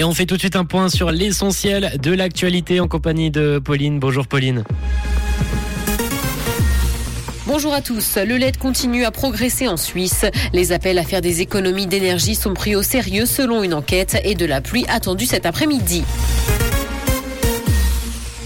Et on fait tout de suite un point sur l'essentiel de l'actualité en compagnie de Pauline. Bonjour Pauline. Bonjour à tous. Le LED continue à progresser en Suisse. Les appels à faire des économies d'énergie sont pris au sérieux selon une enquête et de la pluie attendue cet après-midi.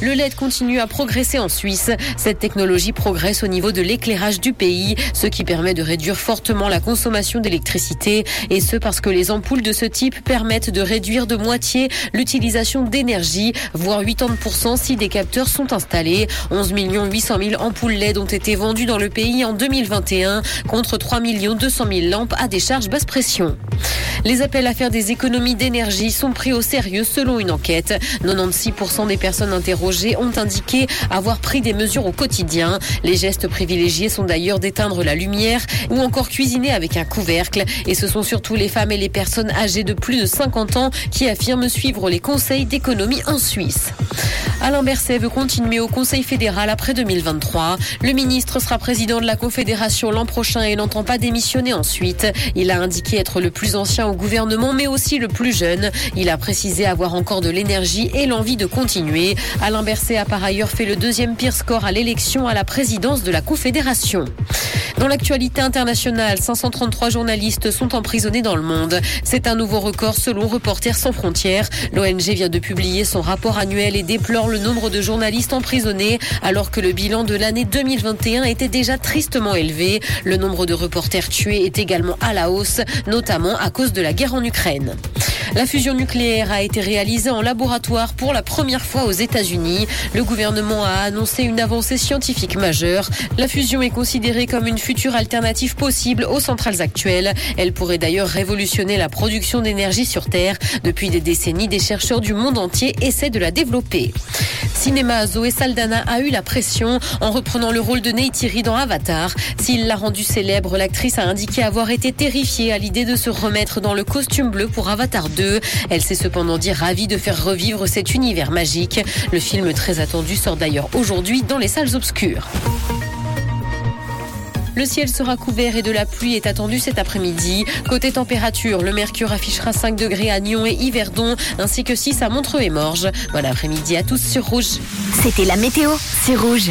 Le LED continue à progresser en Suisse. Cette technologie progresse au niveau de l'éclairage du pays, ce qui permet de réduire fortement la consommation d'électricité. Et ce parce que les ampoules de ce type permettent de réduire de moitié l'utilisation d'énergie, voire 80% si des capteurs sont installés. 11 800 000 ampoules LED ont été vendues dans le pays en 2021 contre 3 200 000 lampes à décharge basse pression. Les appels à faire des économies d'énergie sont pris au sérieux selon une enquête. 96% des personnes interrogées ont indiqué avoir pris des mesures au quotidien. Les gestes privilégiés sont d'ailleurs d'éteindre la lumière ou encore cuisiner avec un couvercle. Et ce sont surtout les femmes et les personnes âgées de plus de 50 ans qui affirment suivre les conseils d'économie en Suisse. Alain Berset veut continuer au Conseil fédéral après 2023. Le ministre sera président de la Confédération l'an prochain et n'entend pas démissionner ensuite. Il a indiqué être le plus ancien au gouvernement, mais aussi le plus jeune. Il a précisé avoir encore de l'énergie et l'envie de continuer. Alain Berset a par ailleurs fait le deuxième pire score à l'élection à la présidence de la Confédération. Dans l'actualité internationale, 533 journalistes sont emprisonnés dans le monde. C'est un nouveau record selon Reporters sans frontières. L'ONG vient de publier son rapport annuel et déplore le nombre de journalistes emprisonnés alors que le bilan de l'année 2021 était déjà tristement élevé. Le nombre de reporters tués est également à la hausse, notamment à cause de la guerre en Ukraine. La fusion nucléaire a été réalisée en laboratoire pour la première fois aux États-Unis. Le gouvernement a annoncé une avancée scientifique majeure. La fusion est considérée comme une future alternative possible aux centrales actuelles. Elle pourrait d'ailleurs révolutionner la production d'énergie sur Terre. Depuis des décennies, des chercheurs du monde entier essaient de la développer. Cinéma, Zoé Saldana a eu la pression en reprenant le rôle de Neytiri dans Avatar. S'il l'a rendu célèbre, l'actrice a indiqué avoir été terrifiée à l'idée de se remettre dans le costume bleu pour Avatar 2. Elle s'est cependant dit ravie de faire revivre cet univers magique. Le film très attendu sort d'ailleurs aujourd'hui dans les salles obscures. Le ciel sera couvert et de la pluie est attendue cet après-midi. Côté température, le mercure affichera 5 degrés à Nyon et Yverdon, ainsi que 6 à Montreux et Morges. Bon après-midi à tous sur Rouge. C'était la météo, c'est Rouge.